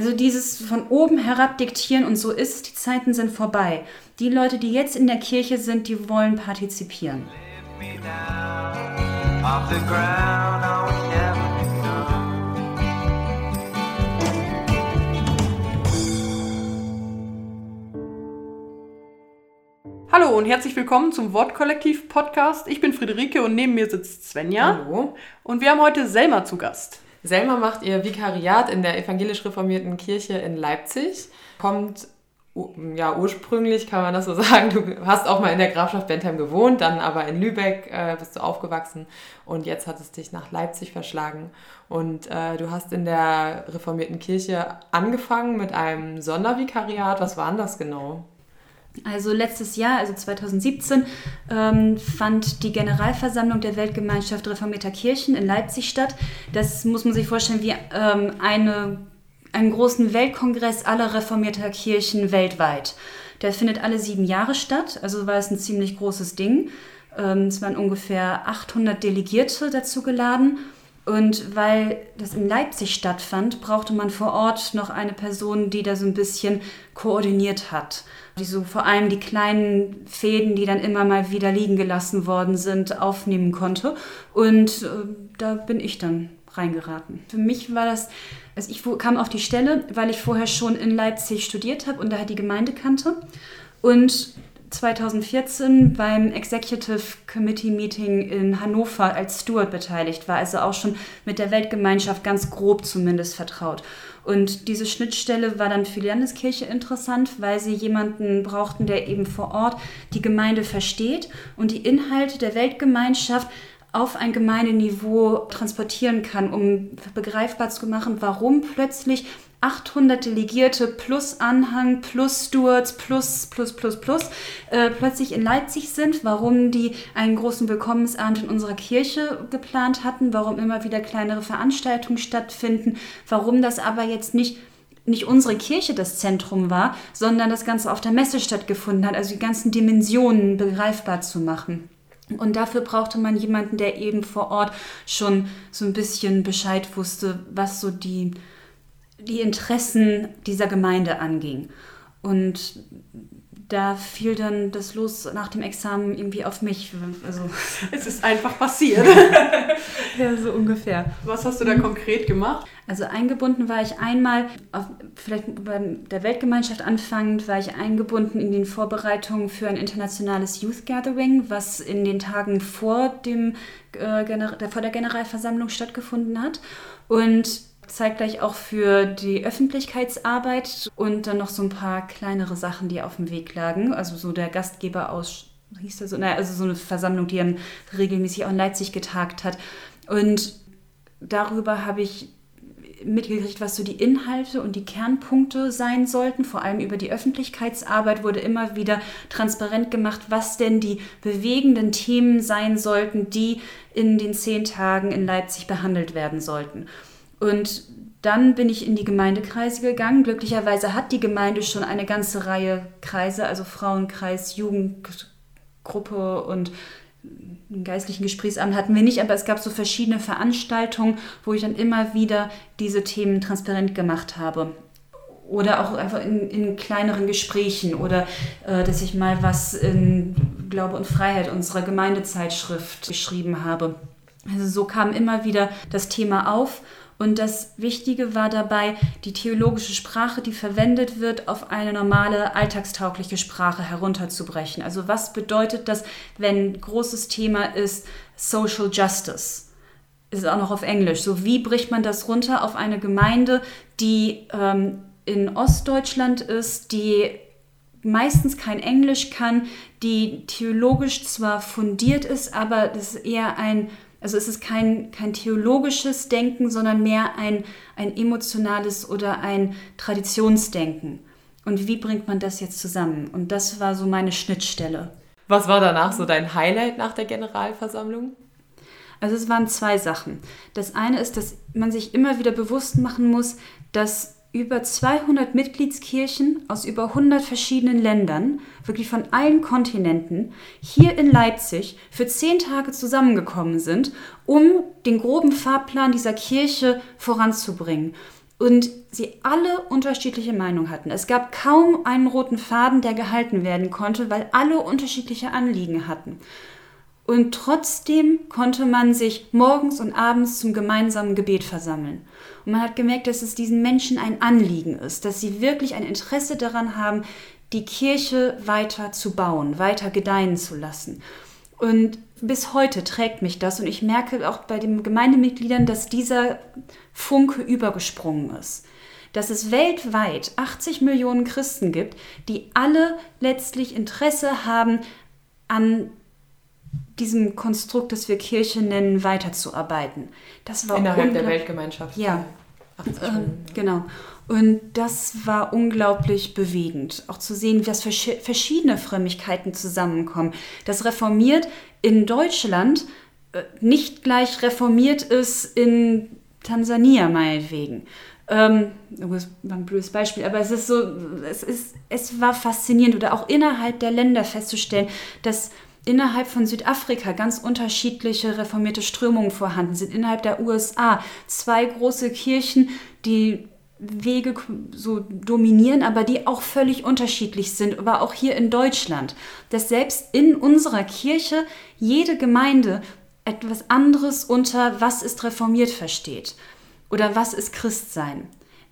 Also dieses von oben herab diktieren und so ist es, die Zeiten sind vorbei. Die Leute, die jetzt in der Kirche sind, die wollen partizipieren. Hallo und herzlich willkommen zum Wortkollektiv Podcast. Ich bin Friederike und neben mir sitzt Svenja. Hallo. Und wir haben heute Selma zu Gast. Selma macht ihr Vikariat in der evangelisch reformierten Kirche in Leipzig, kommt ja, ursprünglich kann man das so sagen, du hast auch mal in der Grafschaft Bentheim gewohnt, dann aber in Lübeck äh, bist du aufgewachsen und jetzt hat es dich nach Leipzig verschlagen. Und äh, du hast in der reformierten Kirche angefangen mit einem Sondervikariat. Was war denn das genau? Also letztes Jahr, also 2017, ähm, fand die Generalversammlung der Weltgemeinschaft reformierter Kirchen in Leipzig statt. Das muss man sich vorstellen wie ähm, eine, einen großen Weltkongress aller reformierter Kirchen weltweit. Der findet alle sieben Jahre statt, also war es ein ziemlich großes Ding. Ähm, es waren ungefähr 800 Delegierte dazu geladen. Und weil das in Leipzig stattfand, brauchte man vor Ort noch eine Person, die da so ein bisschen koordiniert hat die so vor allem die kleinen Fäden, die dann immer mal wieder liegen gelassen worden sind, aufnehmen konnte. Und äh, da bin ich dann reingeraten. Für mich war das, also ich kam auf die Stelle, weil ich vorher schon in Leipzig studiert habe und da die Gemeinde kannte. Und 2014 beim Executive Committee Meeting in Hannover als Steward beteiligt war, also auch schon mit der Weltgemeinschaft ganz grob zumindest vertraut. Und diese Schnittstelle war dann für die Landeskirche interessant, weil sie jemanden brauchten, der eben vor Ort die Gemeinde versteht und die Inhalte der Weltgemeinschaft auf ein Gemeindeniveau transportieren kann, um begreifbar zu machen, warum plötzlich 800 Delegierte plus Anhang plus Stewards plus plus plus plus äh, plötzlich in Leipzig sind, warum die einen großen Willkommensabend in unserer Kirche geplant hatten, warum immer wieder kleinere Veranstaltungen stattfinden, warum das aber jetzt nicht nicht unsere Kirche das Zentrum war, sondern das Ganze auf der Messe stattgefunden hat, also die ganzen Dimensionen begreifbar zu machen. Und dafür brauchte man jemanden, der eben vor Ort schon so ein bisschen Bescheid wusste, was so die die Interessen dieser Gemeinde anging. Und da fiel dann das Los nach dem Examen irgendwie auf mich. Also es ist einfach passiert. ja, so ungefähr. Was hast du da konkret gemacht? Also eingebunden war ich einmal, auf, vielleicht bei der Weltgemeinschaft anfangend, war ich eingebunden in den Vorbereitungen für ein internationales Youth Gathering, was in den Tagen vor, dem, äh, vor der Generalversammlung stattgefunden hat. Und zeitgleich auch für die Öffentlichkeitsarbeit und dann noch so ein paar kleinere Sachen, die auf dem Weg lagen. Also so der Gastgeber aus, hieß der so, naja, also so eine Versammlung, die dann regelmäßig auch in Leipzig getagt hat. Und darüber habe ich mitgekriegt, was so die Inhalte und die Kernpunkte sein sollten. Vor allem über die Öffentlichkeitsarbeit wurde immer wieder transparent gemacht, was denn die bewegenden Themen sein sollten, die in den zehn Tagen in Leipzig behandelt werden sollten. Und dann bin ich in die Gemeindekreise gegangen. Glücklicherweise hat die Gemeinde schon eine ganze Reihe Kreise, also Frauenkreis, Jugendgruppe und einen geistlichen Gesprächsamt hatten wir nicht, aber es gab so verschiedene Veranstaltungen, wo ich dann immer wieder diese Themen transparent gemacht habe. Oder auch einfach in, in kleineren Gesprächen oder äh, dass ich mal was in Glaube und Freiheit unserer Gemeindezeitschrift geschrieben habe. Also so kam immer wieder das Thema auf und das Wichtige war dabei, die theologische Sprache, die verwendet wird, auf eine normale, alltagstaugliche Sprache herunterzubrechen. Also was bedeutet das, wenn großes Thema ist Social Justice? Ist auch noch auf Englisch. So wie bricht man das runter auf eine Gemeinde, die ähm, in Ostdeutschland ist, die meistens kein Englisch kann, die theologisch zwar fundiert ist, aber das ist eher ein also es ist kein, kein theologisches Denken, sondern mehr ein, ein emotionales oder ein Traditionsdenken. Und wie bringt man das jetzt zusammen? Und das war so meine Schnittstelle. Was war danach so dein Highlight nach der Generalversammlung? Also es waren zwei Sachen. Das eine ist, dass man sich immer wieder bewusst machen muss, dass über 200 Mitgliedskirchen aus über 100 verschiedenen Ländern, wirklich von allen Kontinenten, hier in Leipzig für zehn Tage zusammengekommen sind, um den groben Fahrplan dieser Kirche voranzubringen. und sie alle unterschiedliche Meinungen hatten. Es gab kaum einen roten Faden, der gehalten werden konnte, weil alle unterschiedliche Anliegen hatten. Und trotzdem konnte man sich morgens und abends zum gemeinsamen Gebet versammeln. Und man hat gemerkt, dass es diesen Menschen ein Anliegen ist, dass sie wirklich ein Interesse daran haben, die Kirche weiter zu bauen, weiter gedeihen zu lassen. Und bis heute trägt mich das und ich merke auch bei den Gemeindemitgliedern, dass dieser Funke übergesprungen ist. Dass es weltweit 80 Millionen Christen gibt, die alle letztlich Interesse haben, an diesem Konstrukt, das wir Kirche nennen, weiterzuarbeiten. Das war Innerhalb der Weltgemeinschaft. Ja. Ähm, genau. Und das war unglaublich bewegend, auch zu sehen, dass verschiedene Frömmigkeiten zusammenkommen. Das reformiert in Deutschland äh, nicht gleich reformiert ist in Tansania meinetwegen. Ähm, das war ein blödes Beispiel, aber es ist so, es, ist, es war faszinierend oder auch innerhalb der Länder festzustellen, dass innerhalb von Südafrika ganz unterschiedliche reformierte Strömungen vorhanden sind. Innerhalb der USA zwei große Kirchen, die Wege so dominieren, aber die auch völlig unterschiedlich sind, aber auch hier in Deutschland, dass selbst in unserer Kirche jede Gemeinde etwas anderes unter was ist reformiert versteht oder was ist Christsein.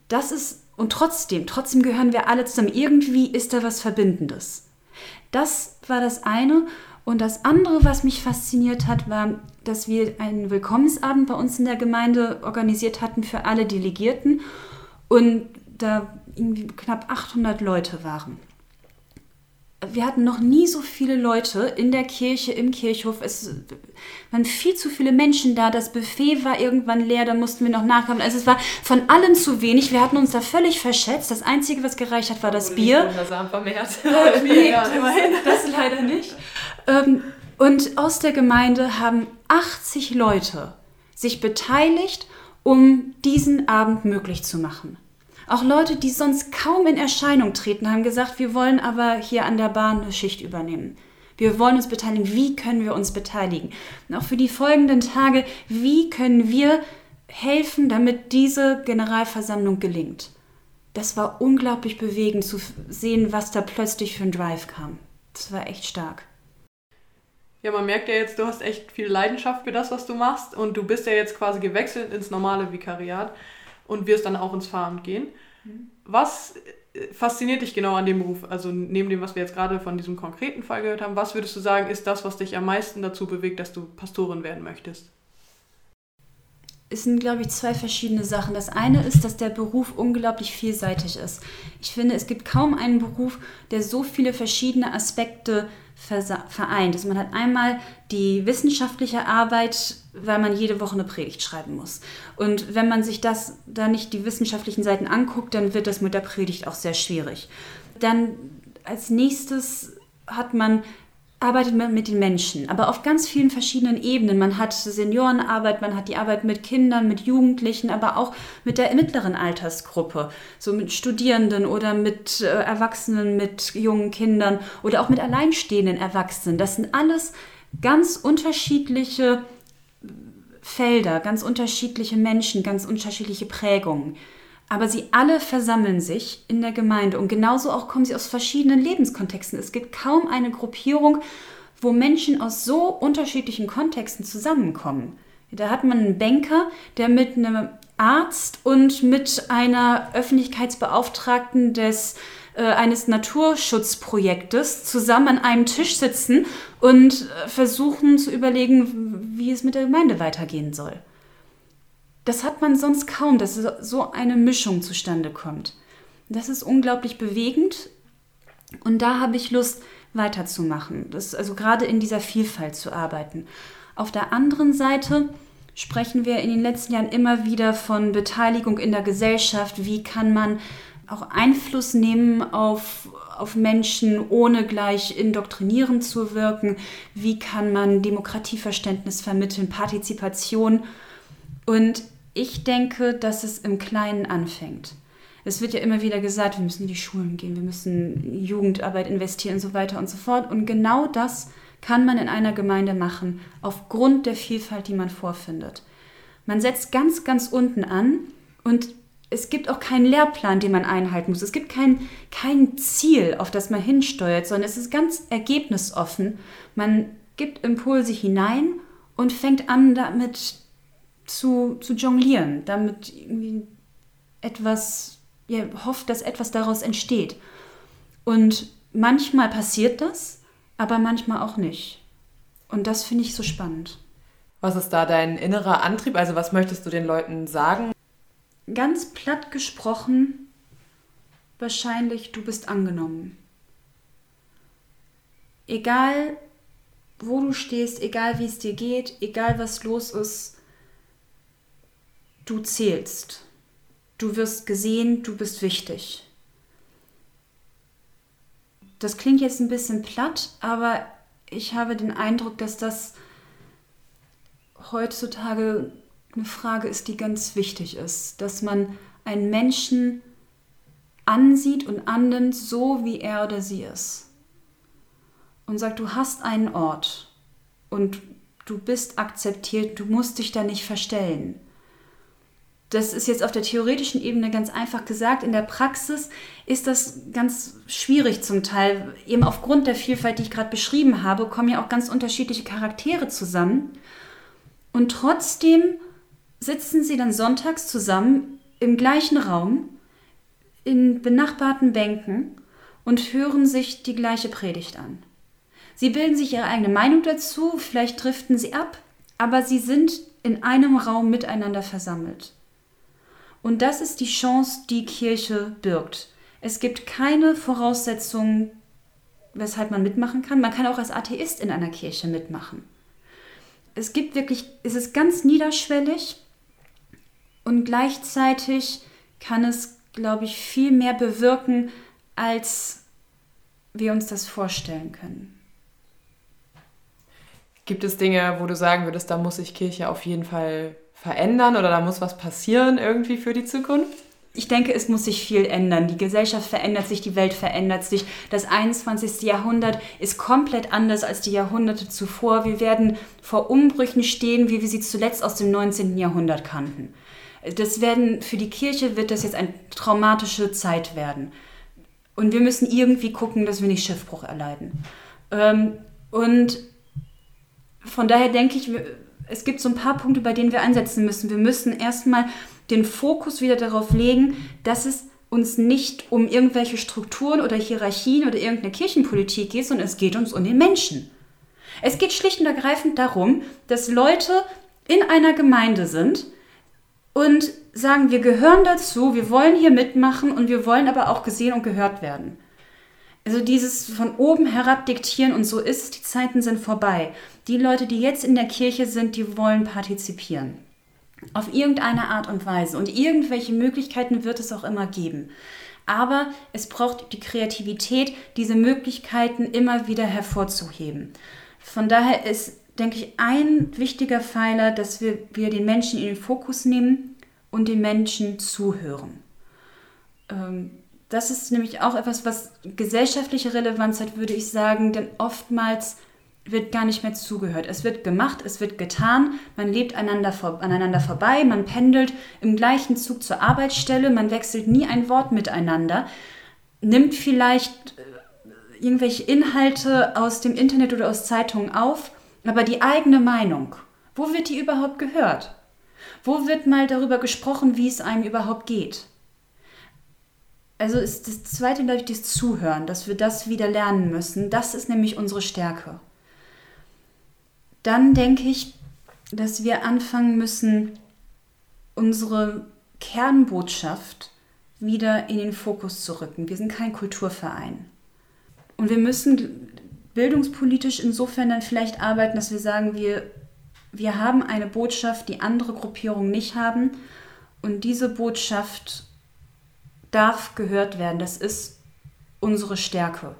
Das ist und trotzdem, trotzdem gehören wir alle zusammen. Irgendwie ist da was Verbindendes. Das war das eine. Und das andere, was mich fasziniert hat, war, dass wir einen Willkommensabend bei uns in der Gemeinde organisiert hatten für alle Delegierten und da irgendwie knapp 800 Leute waren. Wir hatten noch nie so viele Leute in der Kirche, im Kirchhof. Es waren viel zu viele Menschen da. Das Buffet war irgendwann leer, da mussten wir noch nachkommen. Also es war von allem zu wenig. Wir hatten uns da völlig verschätzt. Das Einzige, was gereicht hat, war das Bier. vermehrt. Äh, nee, das leider nicht. Ähm, und aus der Gemeinde haben 80 Leute sich beteiligt, um diesen Abend möglich zu machen. Auch Leute, die sonst kaum in Erscheinung treten, haben gesagt, wir wollen aber hier an der Bahn eine Schicht übernehmen. Wir wollen uns beteiligen. Wie können wir uns beteiligen? Und auch für die folgenden Tage, wie können wir helfen, damit diese Generalversammlung gelingt? Das war unglaublich bewegend zu sehen, was da plötzlich für ein Drive kam. Das war echt stark. Ja, man merkt ja jetzt, du hast echt viel Leidenschaft für das, was du machst und du bist ja jetzt quasi gewechselt ins normale Vikariat und wirst dann auch ins Pfarramt gehen. Mhm. Was äh, fasziniert dich genau an dem Beruf? Also neben dem, was wir jetzt gerade von diesem konkreten Fall gehört haben, was würdest du sagen, ist das, was dich am meisten dazu bewegt, dass du Pastorin werden möchtest? Es sind, glaube ich, zwei verschiedene Sachen. Das eine ist, dass der Beruf unglaublich vielseitig ist. Ich finde, es gibt kaum einen Beruf, der so viele verschiedene Aspekte vereint. Also man hat einmal die wissenschaftliche Arbeit, weil man jede Woche eine Predigt schreiben muss. Und wenn man sich das da nicht die wissenschaftlichen Seiten anguckt, dann wird das mit der Predigt auch sehr schwierig. Dann als nächstes hat man arbeitet man mit den Menschen, aber auf ganz vielen verschiedenen Ebenen. Man hat Seniorenarbeit, man hat die Arbeit mit Kindern, mit Jugendlichen, aber auch mit der mittleren Altersgruppe, so mit Studierenden oder mit äh, Erwachsenen, mit jungen Kindern oder auch mit alleinstehenden Erwachsenen. Das sind alles ganz unterschiedliche Felder, ganz unterschiedliche Menschen, ganz unterschiedliche Prägungen. Aber sie alle versammeln sich in der Gemeinde und genauso auch kommen sie aus verschiedenen Lebenskontexten. Es gibt kaum eine Gruppierung, wo Menschen aus so unterschiedlichen Kontexten zusammenkommen. Da hat man einen Banker, der mit einem Arzt und mit einer Öffentlichkeitsbeauftragten des äh, eines Naturschutzprojektes zusammen an einem Tisch sitzen und äh, versuchen zu überlegen, wie es mit der Gemeinde weitergehen soll. Das hat man sonst kaum, dass so eine Mischung zustande kommt. Das ist unglaublich bewegend und da habe ich Lust weiterzumachen, das, also gerade in dieser Vielfalt zu arbeiten. Auf der anderen Seite sprechen wir in den letzten Jahren immer wieder von Beteiligung in der Gesellschaft. Wie kann man auch Einfluss nehmen auf, auf Menschen, ohne gleich indoktrinierend zu wirken? Wie kann man Demokratieverständnis vermitteln, Partizipation? Und ich denke, dass es im Kleinen anfängt. Es wird ja immer wieder gesagt, wir müssen in die Schulen gehen, wir müssen Jugendarbeit investieren und so weiter und so fort. Und genau das kann man in einer Gemeinde machen, aufgrund der Vielfalt, die man vorfindet. Man setzt ganz, ganz unten an und es gibt auch keinen Lehrplan, den man einhalten muss. Es gibt kein, kein Ziel, auf das man hinsteuert, sondern es ist ganz ergebnisoffen. Man gibt Impulse hinein und fängt an, damit zu, zu jonglieren, damit irgendwie etwas, ja, hofft, dass etwas daraus entsteht. Und manchmal passiert das, aber manchmal auch nicht. Und das finde ich so spannend. Was ist da dein innerer Antrieb? Also was möchtest du den Leuten sagen? Ganz platt gesprochen, wahrscheinlich du bist angenommen. Egal, wo du stehst, egal wie es dir geht, egal was los ist, du zählst. Du wirst gesehen, du bist wichtig. Das klingt jetzt ein bisschen platt, aber ich habe den Eindruck, dass das heutzutage eine Frage ist, die ganz wichtig ist, dass man einen Menschen ansieht und annimmt, so wie er oder sie ist. Und sagt, du hast einen Ort und du bist akzeptiert, du musst dich da nicht verstellen. Das ist jetzt auf der theoretischen Ebene ganz einfach gesagt. In der Praxis ist das ganz schwierig zum Teil. Eben aufgrund der Vielfalt, die ich gerade beschrieben habe, kommen ja auch ganz unterschiedliche Charaktere zusammen. Und trotzdem sitzen sie dann sonntags zusammen im gleichen Raum, in benachbarten Bänken und hören sich die gleiche Predigt an. Sie bilden sich ihre eigene Meinung dazu, vielleicht driften sie ab, aber sie sind in einem Raum miteinander versammelt. Und das ist die Chance, die Kirche birgt. Es gibt keine Voraussetzungen, weshalb man mitmachen kann. Man kann auch als Atheist in einer Kirche mitmachen. Es gibt wirklich, es ist ganz niederschwellig und gleichzeitig kann es, glaube ich, viel mehr bewirken, als wir uns das vorstellen können. Gibt es Dinge, wo du sagen würdest, da muss sich Kirche auf jeden Fall verändern oder da muss was passieren irgendwie für die Zukunft? Ich denke, es muss sich viel ändern. Die Gesellschaft verändert sich, die Welt verändert sich. Das 21. Jahrhundert ist komplett anders als die Jahrhunderte zuvor. Wir werden vor Umbrüchen stehen, wie wir sie zuletzt aus dem 19. Jahrhundert kannten. Das werden, für die Kirche wird das jetzt eine traumatische Zeit werden. Und wir müssen irgendwie gucken, dass wir nicht Schiffbruch erleiden. Ähm, und von daher denke ich, es gibt so ein paar Punkte, bei denen wir ansetzen müssen. Wir müssen erstmal den Fokus wieder darauf legen, dass es uns nicht um irgendwelche Strukturen oder Hierarchien oder irgendeine Kirchenpolitik geht, sondern es geht uns um den Menschen. Es geht schlicht und ergreifend darum, dass Leute in einer Gemeinde sind und sagen, wir gehören dazu, wir wollen hier mitmachen und wir wollen aber auch gesehen und gehört werden. Also dieses von oben herab diktieren und so ist die Zeiten sind vorbei. Die Leute, die jetzt in der Kirche sind, die wollen partizipieren. Auf irgendeine Art und Weise. Und irgendwelche Möglichkeiten wird es auch immer geben. Aber es braucht die Kreativität, diese Möglichkeiten immer wieder hervorzuheben. Von daher ist, denke ich, ein wichtiger Pfeiler, dass wir, wir den Menschen in den Fokus nehmen und den Menschen zuhören. Ähm, das ist nämlich auch etwas, was gesellschaftliche Relevanz hat, würde ich sagen, denn oftmals wird gar nicht mehr zugehört. Es wird gemacht, es wird getan, man lebt einander vor, aneinander vorbei, man pendelt im gleichen Zug zur Arbeitsstelle, man wechselt nie ein Wort miteinander, nimmt vielleicht äh, irgendwelche Inhalte aus dem Internet oder aus Zeitungen auf, aber die eigene Meinung, wo wird die überhaupt gehört? Wo wird mal darüber gesprochen, wie es einem überhaupt geht? Also ist das zweite, glaube ich, das Zuhören, dass wir das wieder lernen müssen. Das ist nämlich unsere Stärke. Dann denke ich, dass wir anfangen müssen, unsere Kernbotschaft wieder in den Fokus zu rücken. Wir sind kein Kulturverein. Und wir müssen bildungspolitisch insofern dann vielleicht arbeiten, dass wir sagen, wir, wir haben eine Botschaft, die andere Gruppierungen nicht haben. Und diese Botschaft darf gehört werden. Das ist unsere Stärke.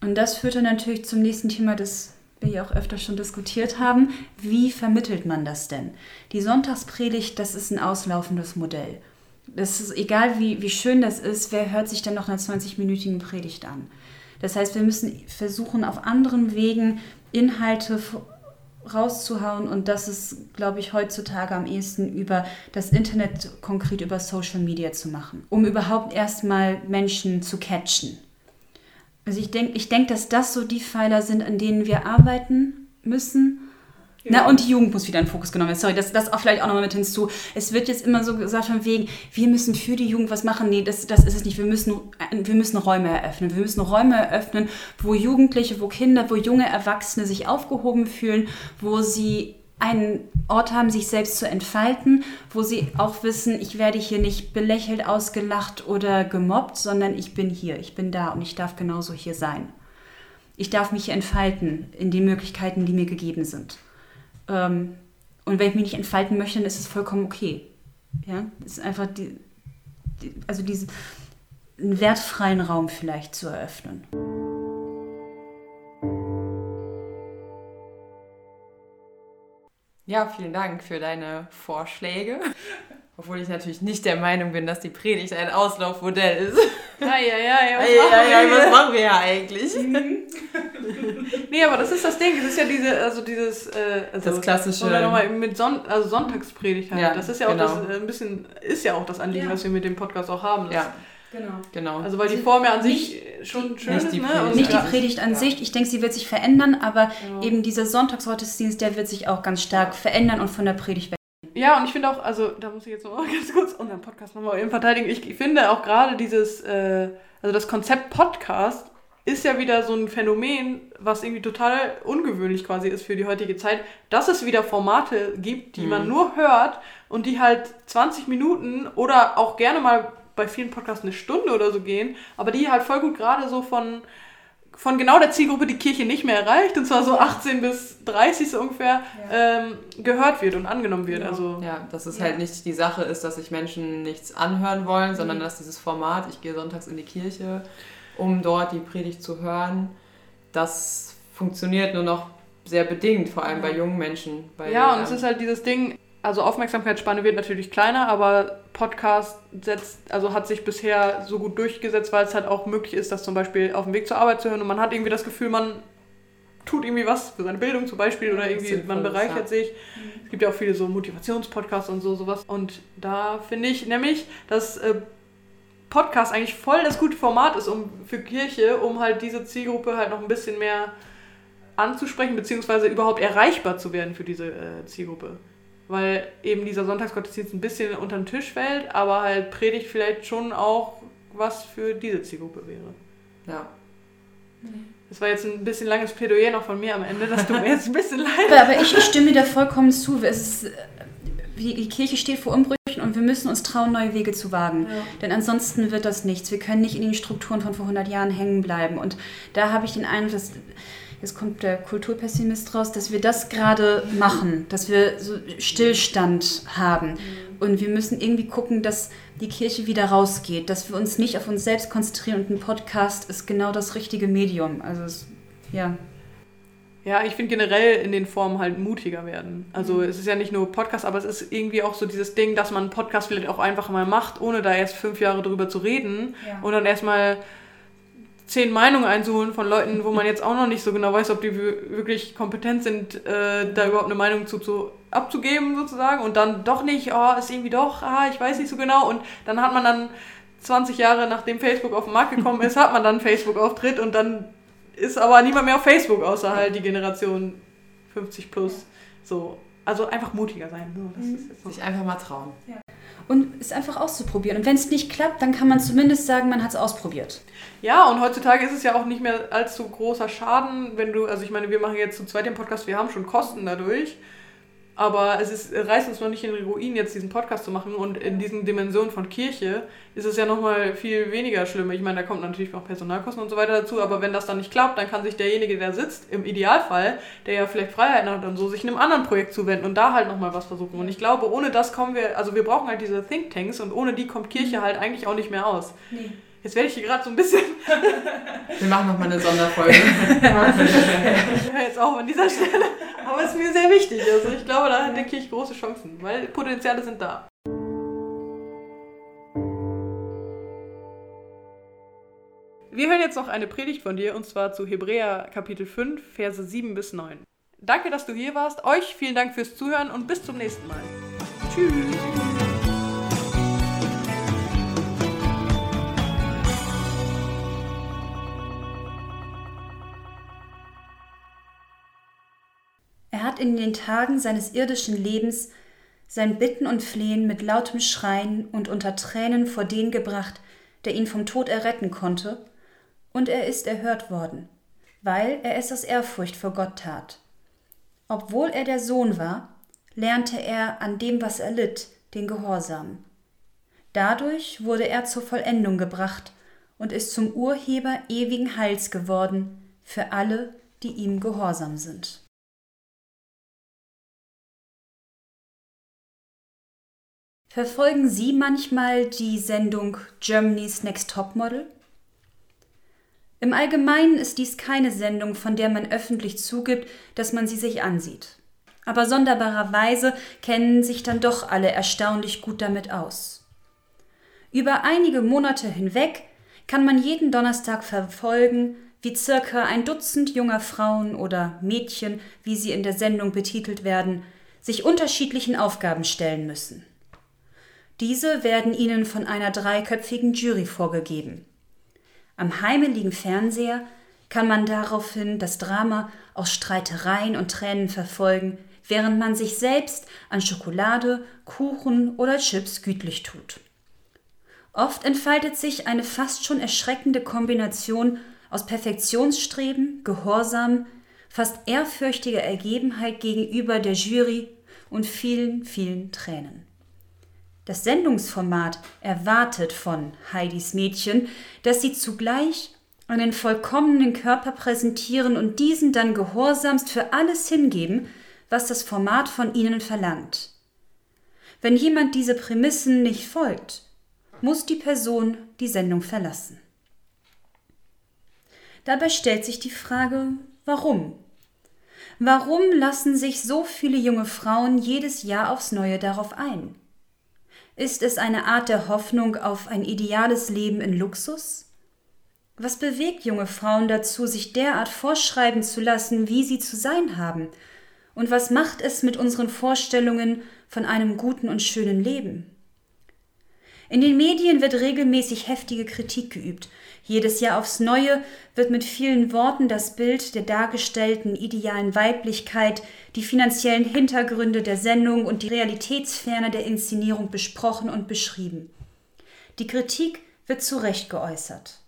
Und das führt dann natürlich zum nächsten Thema, das wir ja auch öfter schon diskutiert haben. Wie vermittelt man das denn? Die Sonntagspredigt, das ist ein auslaufendes Modell. Das ist egal, wie, wie schön das ist, wer hört sich denn noch einer 20-minütigen Predigt an? Das heißt, wir müssen versuchen, auf anderen Wegen Inhalte rauszuhauen und das ist, glaube ich, heutzutage am ehesten über das Internet, konkret über Social Media zu machen, um überhaupt erstmal Menschen zu catchen. Also ich denke, ich denk, dass das so die Pfeiler sind, an denen wir arbeiten müssen na, und die Jugend muss wieder in den Fokus genommen werden. Sorry, das, das auch vielleicht auch nochmal mit hinzu. Es wird jetzt immer so gesagt von wegen, wir müssen für die Jugend was machen. Nee, das, das ist es nicht. Wir müssen, wir müssen Räume eröffnen. Wir müssen Räume eröffnen, wo Jugendliche, wo Kinder, wo junge Erwachsene sich aufgehoben fühlen, wo sie einen Ort haben, sich selbst zu entfalten, wo sie auch wissen, ich werde hier nicht belächelt, ausgelacht oder gemobbt, sondern ich bin hier, ich bin da und ich darf genauso hier sein. Ich darf mich entfalten in den Möglichkeiten, die mir gegeben sind. Ähm, und wenn ich mich nicht entfalten möchte, dann ist es vollkommen okay. Ja, es ist einfach die, die, also diesen wertfreien Raum vielleicht zu eröffnen. Ja, vielen Dank für deine Vorschläge. Obwohl ich natürlich nicht der Meinung bin, dass die Predigt ein Auslaufmodell ist. Ja, ja, ja, ja. Was, ja, machen, ja, wir? was machen wir ja eigentlich? Mhm. nee, aber das ist das Ding. Das ist ja diese, also dieses, äh, also das klassische. Oder nochmal mit Son also Sonntagspredigt halt. Ja, das ist ja auch genau. das, äh, ein bisschen, ist ja auch das Anliegen, ja. was wir mit dem Podcast auch haben. ja. Genau. genau. Also weil die Form ja an sich schon schön ist. Die ne? nicht die Predigt an ja. sich. Ich denke, sie wird sich verändern, aber genau. eben dieser Sonntagsgottesdienst, der wird sich auch ganz stark verändern und von der Predigt weg. Ja, und ich finde auch, also da muss ich jetzt noch mal ganz kurz unseren Podcast nochmal eben verteidigen. Ich finde auch gerade dieses, äh, also das Konzept Podcast ist ja wieder so ein Phänomen, was irgendwie total ungewöhnlich quasi ist für die heutige Zeit, dass es wieder Formate gibt, die mhm. man nur hört und die halt 20 Minuten oder auch gerne mal bei vielen Podcasts eine Stunde oder so gehen, aber die halt voll gut gerade so von von genau der Zielgruppe die Kirche nicht mehr erreicht, und zwar so 18 bis 30 so ungefähr, ja. ähm, gehört wird und angenommen wird. Ja. Also, ja, dass es ja. halt nicht die Sache ist, dass sich Menschen nichts anhören wollen, sondern mhm. dass dieses Format, ich gehe sonntags in die Kirche, um dort die Predigt zu hören, das funktioniert nur noch sehr bedingt, vor allem bei jungen Menschen. Ja, und ähm, es ist halt dieses Ding, also Aufmerksamkeitsspanne wird natürlich kleiner, aber Podcast setzt, also hat sich bisher so gut durchgesetzt, weil es halt auch möglich ist, das zum Beispiel auf dem Weg zur Arbeit zu hören und man hat irgendwie das Gefühl, man tut irgendwie was für seine Bildung zum Beispiel oder irgendwie man bereichert ja. sich. Es gibt ja auch viele so Motivationspodcasts und so sowas und da finde ich nämlich, dass äh, Podcast eigentlich voll das gute Format ist um für Kirche, um halt diese Zielgruppe halt noch ein bisschen mehr anzusprechen beziehungsweise überhaupt erreichbar zu werden für diese äh, Zielgruppe weil eben dieser Sonntagsgottesdienst ein bisschen unter den Tisch fällt, aber halt Predigt vielleicht schon auch was für diese Zielgruppe wäre. Ja. Das war jetzt ein bisschen langes Plädoyer noch von mir am Ende, das tut mir jetzt ein bisschen leid. Aber ich, ich stimme dir da vollkommen zu. Es ist, die Kirche steht vor Umbrüchen und wir müssen uns trauen, neue Wege zu wagen. Ja. Denn ansonsten wird das nichts. Wir können nicht in den Strukturen von vor 100 Jahren hängen bleiben. Und da habe ich den Eindruck, dass jetzt kommt der Kulturpessimist raus, dass wir das gerade machen, dass wir so Stillstand haben. Und wir müssen irgendwie gucken, dass die Kirche wieder rausgeht, dass wir uns nicht auf uns selbst konzentrieren und ein Podcast ist genau das richtige Medium. Also es, ja. Ja, ich finde generell in den Formen halt mutiger werden. Also mhm. es ist ja nicht nur Podcast, aber es ist irgendwie auch so dieses Ding, dass man einen Podcast vielleicht auch einfach mal macht, ohne da erst fünf Jahre drüber zu reden ja. und dann erstmal zehn Meinungen einzuholen von Leuten, wo man jetzt auch noch nicht so genau weiß, ob die wirklich kompetent sind, äh, da überhaupt eine Meinung zu, zu abzugeben sozusagen und dann doch nicht, oh, ist irgendwie doch, ah, ich weiß nicht so genau und dann hat man dann 20 Jahre nachdem Facebook auf den Markt gekommen ist, hat man dann Facebook-Auftritt und dann ist aber niemand mehr auf Facebook, außer halt die Generation 50 plus. So, also einfach mutiger sein. So, so. Sich einfach mal trauen. Ja und es einfach auszuprobieren. Und wenn es nicht klappt, dann kann man zumindest sagen, man hat es ausprobiert. Ja, und heutzutage ist es ja auch nicht mehr allzu großer Schaden, wenn du, also ich meine, wir machen jetzt zu zweit den Podcast, wir haben schon Kosten dadurch. Aber es ist, reißt uns noch nicht in den Ruin, jetzt diesen Podcast zu machen. Und in diesen Dimensionen von Kirche ist es ja nochmal viel weniger schlimm. Ich meine, da kommt natürlich auch Personalkosten und so weiter dazu. Aber wenn das dann nicht klappt, dann kann sich derjenige, der sitzt, im Idealfall, der ja vielleicht Freiheiten hat und so, sich einem anderen Projekt zuwenden und da halt nochmal was versuchen. Und ich glaube, ohne das kommen wir, also wir brauchen halt diese Thinktanks und ohne die kommt Kirche halt eigentlich auch nicht mehr aus. Nee. Jetzt werde ich hier gerade so ein bisschen. Wir machen nochmal eine Sonderfolge. ja, jetzt auch an dieser Stelle. Aber es ist mir sehr wichtig. Also ich glaube, da denke ich große Chancen, weil Potenziale sind da. Wir hören jetzt noch eine Predigt von dir und zwar zu Hebräer Kapitel 5, Verse 7 bis 9. Danke, dass du hier warst. Euch vielen Dank fürs Zuhören und bis zum nächsten Mal. Tschüss. In den Tagen seines irdischen Lebens sein Bitten und Flehen mit lautem Schreien und unter Tränen vor den gebracht, der ihn vom Tod erretten konnte, und er ist erhört worden, weil er es aus Ehrfurcht vor Gott tat. Obwohl er der Sohn war, lernte er an dem, was er litt, den Gehorsam. Dadurch wurde er zur Vollendung gebracht und ist zum Urheber ewigen Heils geworden für alle, die ihm gehorsam sind. Verfolgen Sie manchmal die Sendung Germany's Next Top Model? Im Allgemeinen ist dies keine Sendung, von der man öffentlich zugibt, dass man sie sich ansieht. Aber sonderbarerweise kennen sich dann doch alle erstaunlich gut damit aus. Über einige Monate hinweg kann man jeden Donnerstag verfolgen, wie circa ein Dutzend junger Frauen oder Mädchen, wie sie in der Sendung betitelt werden, sich unterschiedlichen Aufgaben stellen müssen. Diese werden ihnen von einer dreiköpfigen Jury vorgegeben. Am heimeligen Fernseher kann man daraufhin das Drama aus Streitereien und Tränen verfolgen, während man sich selbst an Schokolade, Kuchen oder Chips gütlich tut. Oft entfaltet sich eine fast schon erschreckende Kombination aus Perfektionsstreben, Gehorsam, fast ehrfürchtiger Ergebenheit gegenüber der Jury und vielen, vielen Tränen. Das Sendungsformat erwartet von Heidis Mädchen, dass sie zugleich einen vollkommenen Körper präsentieren und diesen dann gehorsamst für alles hingeben, was das Format von ihnen verlangt. Wenn jemand diese Prämissen nicht folgt, muss die Person die Sendung verlassen. Dabei stellt sich die Frage, warum? Warum lassen sich so viele junge Frauen jedes Jahr aufs Neue darauf ein? Ist es eine Art der Hoffnung auf ein ideales Leben in Luxus? Was bewegt junge Frauen dazu, sich derart vorschreiben zu lassen, wie sie zu sein haben? Und was macht es mit unseren Vorstellungen von einem guten und schönen Leben? In den Medien wird regelmäßig heftige Kritik geübt. Jedes Jahr aufs Neue wird mit vielen Worten das Bild der dargestellten idealen Weiblichkeit, die finanziellen Hintergründe der Sendung und die Realitätsferne der Inszenierung besprochen und beschrieben. Die Kritik wird zu Recht geäußert.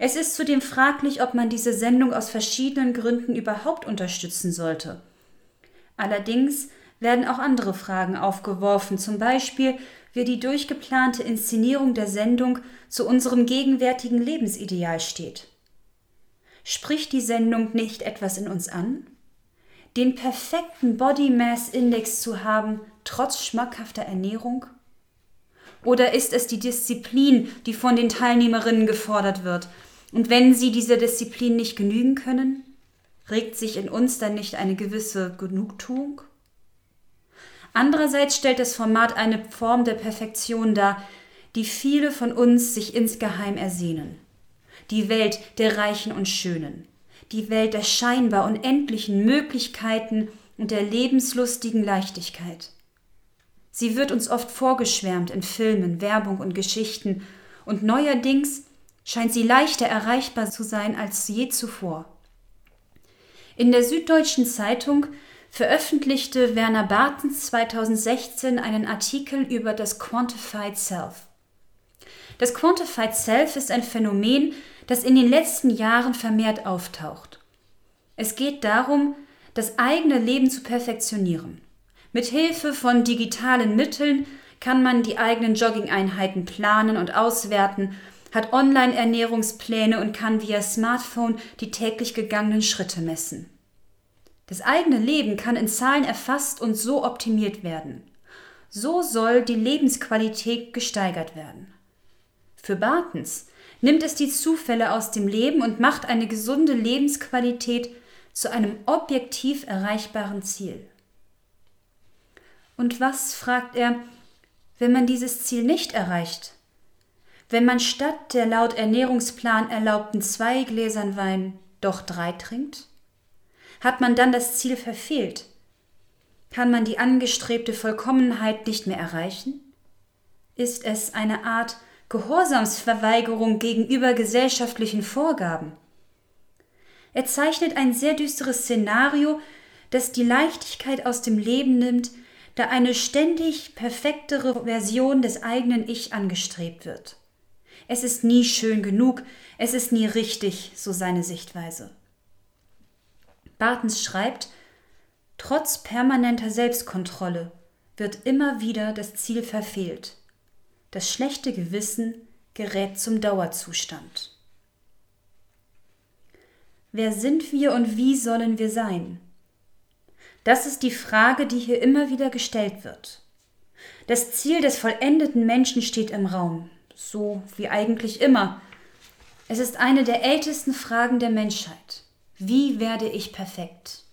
Es ist zudem fraglich, ob man diese Sendung aus verschiedenen Gründen überhaupt unterstützen sollte. Allerdings werden auch andere Fragen aufgeworfen, zum Beispiel, wie die durchgeplante Inszenierung der Sendung zu unserem gegenwärtigen Lebensideal steht. Spricht die Sendung nicht etwas in uns an? Den perfekten Body Mass Index zu haben, trotz schmackhafter Ernährung? Oder ist es die Disziplin, die von den Teilnehmerinnen gefordert wird? Und wenn sie dieser Disziplin nicht genügen können, regt sich in uns dann nicht eine gewisse Genugtuung? Andererseits stellt das Format eine Form der Perfektion dar, die viele von uns sich insgeheim ersehnen. Die Welt der Reichen und Schönen, die Welt der scheinbar unendlichen Möglichkeiten und der lebenslustigen Leichtigkeit. Sie wird uns oft vorgeschwärmt in Filmen, Werbung und Geschichten, und neuerdings scheint sie leichter erreichbar zu sein als je zuvor. In der Süddeutschen Zeitung veröffentlichte Werner Bartens 2016 einen Artikel über das Quantified Self. Das Quantified Self ist ein Phänomen, das in den letzten Jahren vermehrt auftaucht. Es geht darum, das eigene Leben zu perfektionieren. Mit Hilfe von digitalen Mitteln kann man die eigenen Jogging-Einheiten planen und auswerten, hat Online-Ernährungspläne und kann via Smartphone die täglich gegangenen Schritte messen. Das eigene Leben kann in Zahlen erfasst und so optimiert werden. So soll die Lebensqualität gesteigert werden. Für Bartens nimmt es die Zufälle aus dem Leben und macht eine gesunde Lebensqualität zu einem objektiv erreichbaren Ziel. Und was, fragt er, wenn man dieses Ziel nicht erreicht? Wenn man statt der laut Ernährungsplan erlaubten zwei Gläsern Wein doch drei trinkt? Hat man dann das Ziel verfehlt? Kann man die angestrebte Vollkommenheit nicht mehr erreichen? Ist es eine Art Gehorsamsverweigerung gegenüber gesellschaftlichen Vorgaben? Er zeichnet ein sehr düsteres Szenario, das die Leichtigkeit aus dem Leben nimmt, da eine ständig perfektere Version des eigenen Ich angestrebt wird. Es ist nie schön genug, es ist nie richtig, so seine Sichtweise. Bartens schreibt, trotz permanenter Selbstkontrolle wird immer wieder das Ziel verfehlt. Das schlechte Gewissen gerät zum Dauerzustand. Wer sind wir und wie sollen wir sein? Das ist die Frage, die hier immer wieder gestellt wird. Das Ziel des vollendeten Menschen steht im Raum, so wie eigentlich immer. Es ist eine der ältesten Fragen der Menschheit. Wie werde ich perfekt?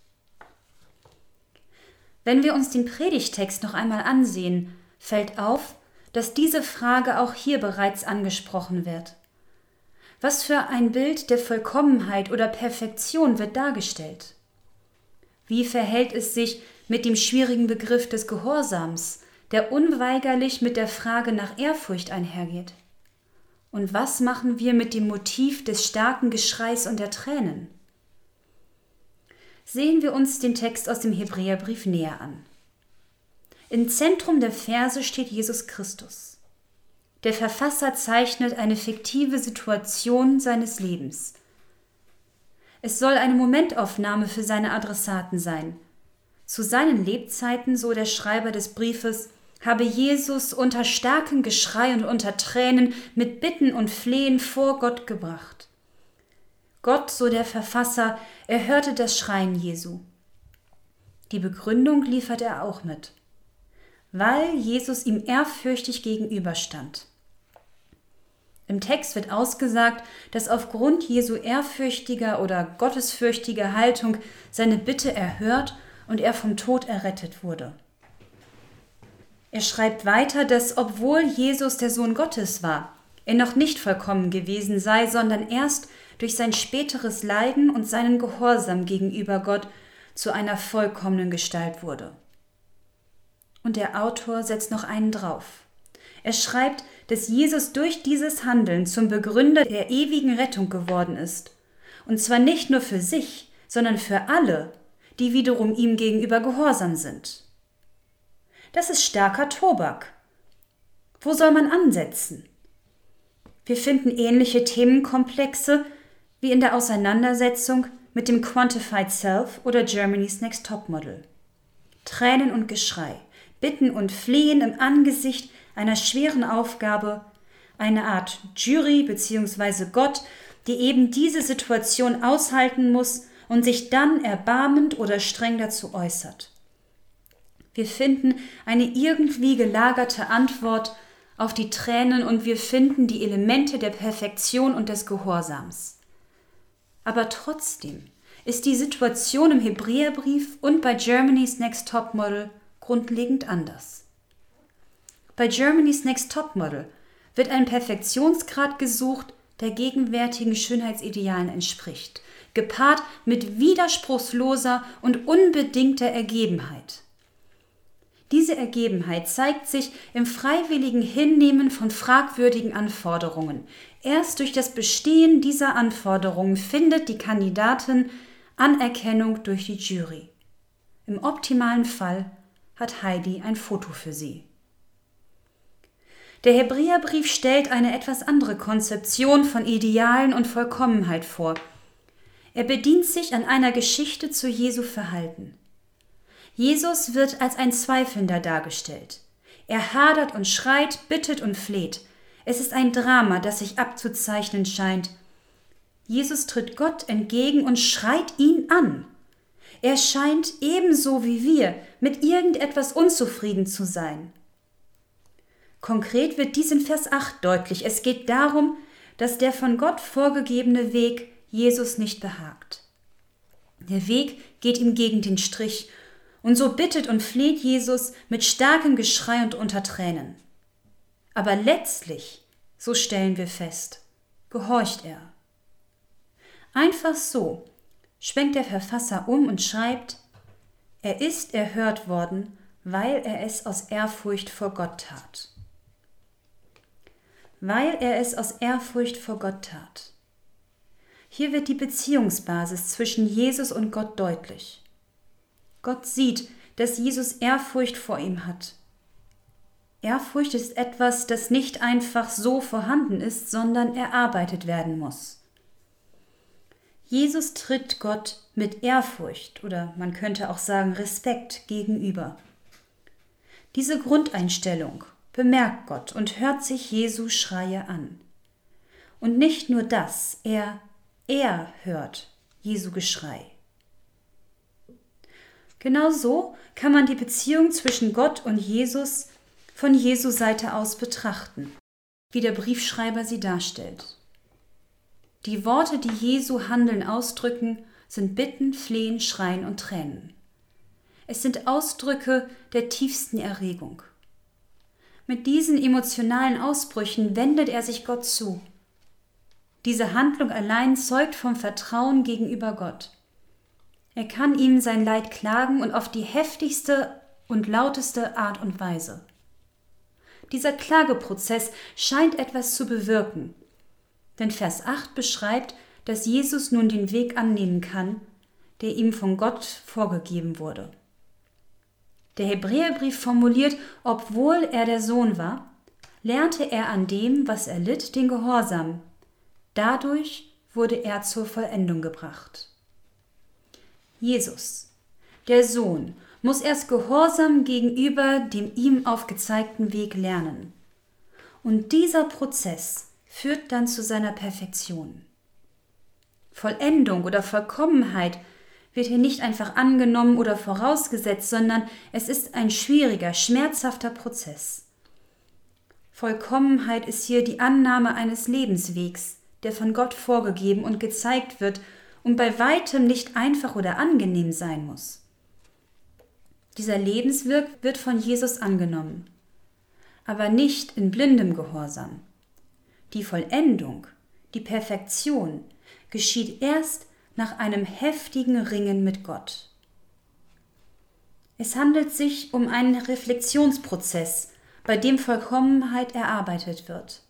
Wenn wir uns den Predigtext noch einmal ansehen, fällt auf, dass diese Frage auch hier bereits angesprochen wird. Was für ein Bild der Vollkommenheit oder Perfektion wird dargestellt? Wie verhält es sich mit dem schwierigen Begriff des Gehorsams, der unweigerlich mit der Frage nach Ehrfurcht einhergeht? Und was machen wir mit dem Motiv des starken Geschreis und der Tränen? Sehen wir uns den Text aus dem Hebräerbrief näher an. Im Zentrum der Verse steht Jesus Christus. Der Verfasser zeichnet eine fiktive Situation seines Lebens – es soll eine Momentaufnahme für seine Adressaten sein. Zu seinen Lebzeiten, so der Schreiber des Briefes, habe Jesus unter starkem Geschrei und unter Tränen mit Bitten und Flehen vor Gott gebracht. Gott, so der Verfasser, erhörte das Schreien Jesu. Die Begründung liefert er auch mit. Weil Jesus ihm ehrfürchtig gegenüberstand. Im Text wird ausgesagt, dass aufgrund Jesu ehrfürchtiger oder gottesfürchtiger Haltung seine Bitte erhört und er vom Tod errettet wurde. Er schreibt weiter, dass obwohl Jesus der Sohn Gottes war, er noch nicht vollkommen gewesen sei, sondern erst durch sein späteres Leiden und seinen Gehorsam gegenüber Gott zu einer vollkommenen Gestalt wurde. Und der Autor setzt noch einen drauf. Er schreibt, dass Jesus durch dieses Handeln zum Begründer der ewigen Rettung geworden ist. Und zwar nicht nur für sich, sondern für alle, die wiederum ihm gegenüber gehorsam sind. Das ist starker Tobak. Wo soll man ansetzen? Wir finden ähnliche Themenkomplexe wie in der Auseinandersetzung mit dem Quantified Self oder Germany's Next Top Model. Tränen und Geschrei, Bitten und Flehen im Angesicht einer schweren Aufgabe, eine Art Jury bzw. Gott, die eben diese Situation aushalten muss und sich dann erbarmend oder streng dazu äußert. Wir finden eine irgendwie gelagerte Antwort auf die Tränen und wir finden die Elemente der Perfektion und des Gehorsams. Aber trotzdem ist die Situation im Hebräerbrief und bei Germany's Next Top Model grundlegend anders. Bei Germany's Next Topmodel wird ein Perfektionsgrad gesucht, der gegenwärtigen Schönheitsidealen entspricht, gepaart mit widerspruchsloser und unbedingter Ergebenheit. Diese Ergebenheit zeigt sich im freiwilligen Hinnehmen von fragwürdigen Anforderungen. Erst durch das Bestehen dieser Anforderungen findet die Kandidatin Anerkennung durch die Jury. Im optimalen Fall hat Heidi ein Foto für sie. Der Hebräerbrief stellt eine etwas andere Konzeption von Idealen und Vollkommenheit vor. Er bedient sich an einer Geschichte zu Jesu Verhalten. Jesus wird als ein Zweifelnder dargestellt. Er hadert und schreit, bittet und fleht. Es ist ein Drama, das sich abzuzeichnen scheint. Jesus tritt Gott entgegen und schreit ihn an. Er scheint ebenso wie wir mit irgendetwas unzufrieden zu sein. Konkret wird dies in Vers 8 deutlich. Es geht darum, dass der von Gott vorgegebene Weg Jesus nicht behagt. Der Weg geht ihm gegen den Strich, und so bittet und fleht Jesus mit starkem Geschrei und unter Tränen. Aber letztlich, so stellen wir fest, gehorcht er. Einfach so, schwenkt der Verfasser um und schreibt, er ist erhört worden, weil er es aus Ehrfurcht vor Gott tat. Weil er es aus Ehrfurcht vor Gott tat. Hier wird die Beziehungsbasis zwischen Jesus und Gott deutlich. Gott sieht, dass Jesus Ehrfurcht vor ihm hat. Ehrfurcht ist etwas, das nicht einfach so vorhanden ist, sondern erarbeitet werden muss. Jesus tritt Gott mit Ehrfurcht oder man könnte auch sagen Respekt gegenüber. Diese Grundeinstellung bemerkt Gott und hört sich Jesu Schreie an. Und nicht nur das, er, er hört Jesu Geschrei. Genau so kann man die Beziehung zwischen Gott und Jesus von Jesu Seite aus betrachten, wie der Briefschreiber sie darstellt. Die Worte, die Jesu Handeln ausdrücken, sind Bitten, Flehen, Schreien und Tränen. Es sind Ausdrücke der tiefsten Erregung. Mit diesen emotionalen Ausbrüchen wendet er sich Gott zu. Diese Handlung allein zeugt vom Vertrauen gegenüber Gott. Er kann ihm sein Leid klagen und auf die heftigste und lauteste Art und Weise. Dieser Klageprozess scheint etwas zu bewirken, denn Vers 8 beschreibt, dass Jesus nun den Weg annehmen kann, der ihm von Gott vorgegeben wurde. Der Hebräerbrief formuliert, obwohl er der Sohn war, lernte er an dem, was er litt, den Gehorsam. Dadurch wurde er zur Vollendung gebracht. Jesus, der Sohn, muss erst Gehorsam gegenüber dem ihm aufgezeigten Weg lernen. Und dieser Prozess führt dann zu seiner Perfektion. Vollendung oder Vollkommenheit wird hier nicht einfach angenommen oder vorausgesetzt, sondern es ist ein schwieriger, schmerzhafter Prozess. Vollkommenheit ist hier die Annahme eines Lebenswegs, der von Gott vorgegeben und gezeigt wird und bei weitem nicht einfach oder angenehm sein muss. Dieser Lebensweg wird von Jesus angenommen, aber nicht in blindem Gehorsam. Die Vollendung, die Perfektion geschieht erst nach einem heftigen Ringen mit Gott. Es handelt sich um einen Reflexionsprozess, bei dem Vollkommenheit erarbeitet wird.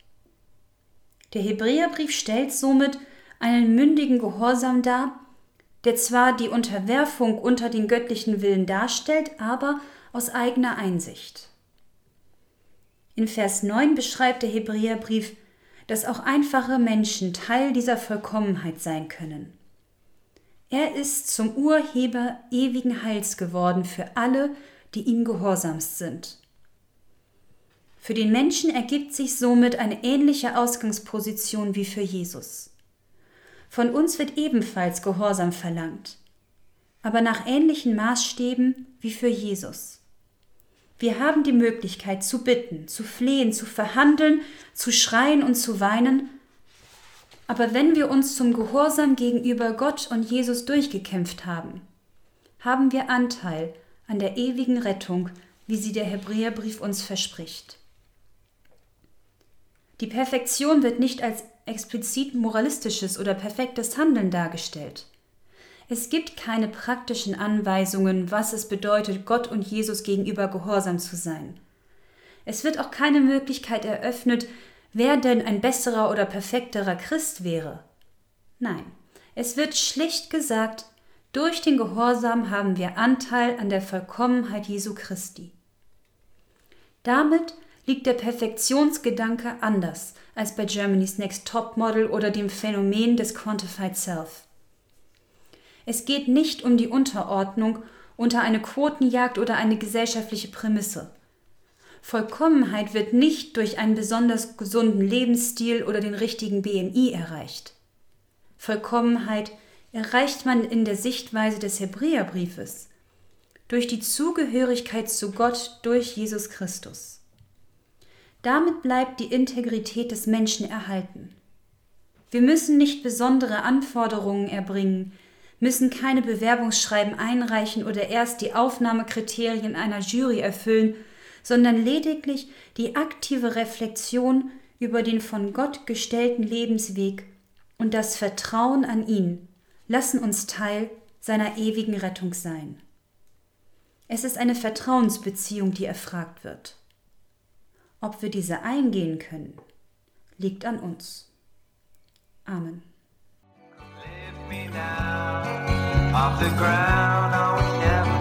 Der Hebräerbrief stellt somit einen mündigen Gehorsam dar, der zwar die Unterwerfung unter den göttlichen Willen darstellt, aber aus eigener Einsicht. In Vers 9 beschreibt der Hebräerbrief, dass auch einfache Menschen Teil dieser Vollkommenheit sein können. Er ist zum Urheber ewigen Heils geworden für alle, die ihm gehorsamst sind. Für den Menschen ergibt sich somit eine ähnliche Ausgangsposition wie für Jesus. Von uns wird ebenfalls Gehorsam verlangt, aber nach ähnlichen Maßstäben wie für Jesus. Wir haben die Möglichkeit zu bitten, zu flehen, zu verhandeln, zu schreien und zu weinen, aber wenn wir uns zum Gehorsam gegenüber Gott und Jesus durchgekämpft haben, haben wir Anteil an der ewigen Rettung, wie sie der Hebräerbrief uns verspricht. Die Perfektion wird nicht als explizit moralistisches oder perfektes Handeln dargestellt. Es gibt keine praktischen Anweisungen, was es bedeutet, Gott und Jesus gegenüber gehorsam zu sein. Es wird auch keine Möglichkeit eröffnet, wer denn ein besserer oder perfekterer Christ wäre. Nein, es wird schlicht gesagt, durch den Gehorsam haben wir Anteil an der Vollkommenheit Jesu Christi. Damit liegt der Perfektionsgedanke anders als bei Germany's Next Top Model oder dem Phänomen des Quantified Self. Es geht nicht um die Unterordnung unter eine Quotenjagd oder eine gesellschaftliche Prämisse. Vollkommenheit wird nicht durch einen besonders gesunden Lebensstil oder den richtigen BMI erreicht. Vollkommenheit erreicht man in der Sichtweise des Hebräerbriefes durch die Zugehörigkeit zu Gott durch Jesus Christus. Damit bleibt die Integrität des Menschen erhalten. Wir müssen nicht besondere Anforderungen erbringen, müssen keine Bewerbungsschreiben einreichen oder erst die Aufnahmekriterien einer Jury erfüllen, sondern lediglich die aktive Reflexion über den von Gott gestellten Lebensweg und das Vertrauen an ihn lassen uns Teil seiner ewigen Rettung sein. Es ist eine Vertrauensbeziehung, die erfragt wird. Ob wir diese eingehen können, liegt an uns. Amen. off the ground.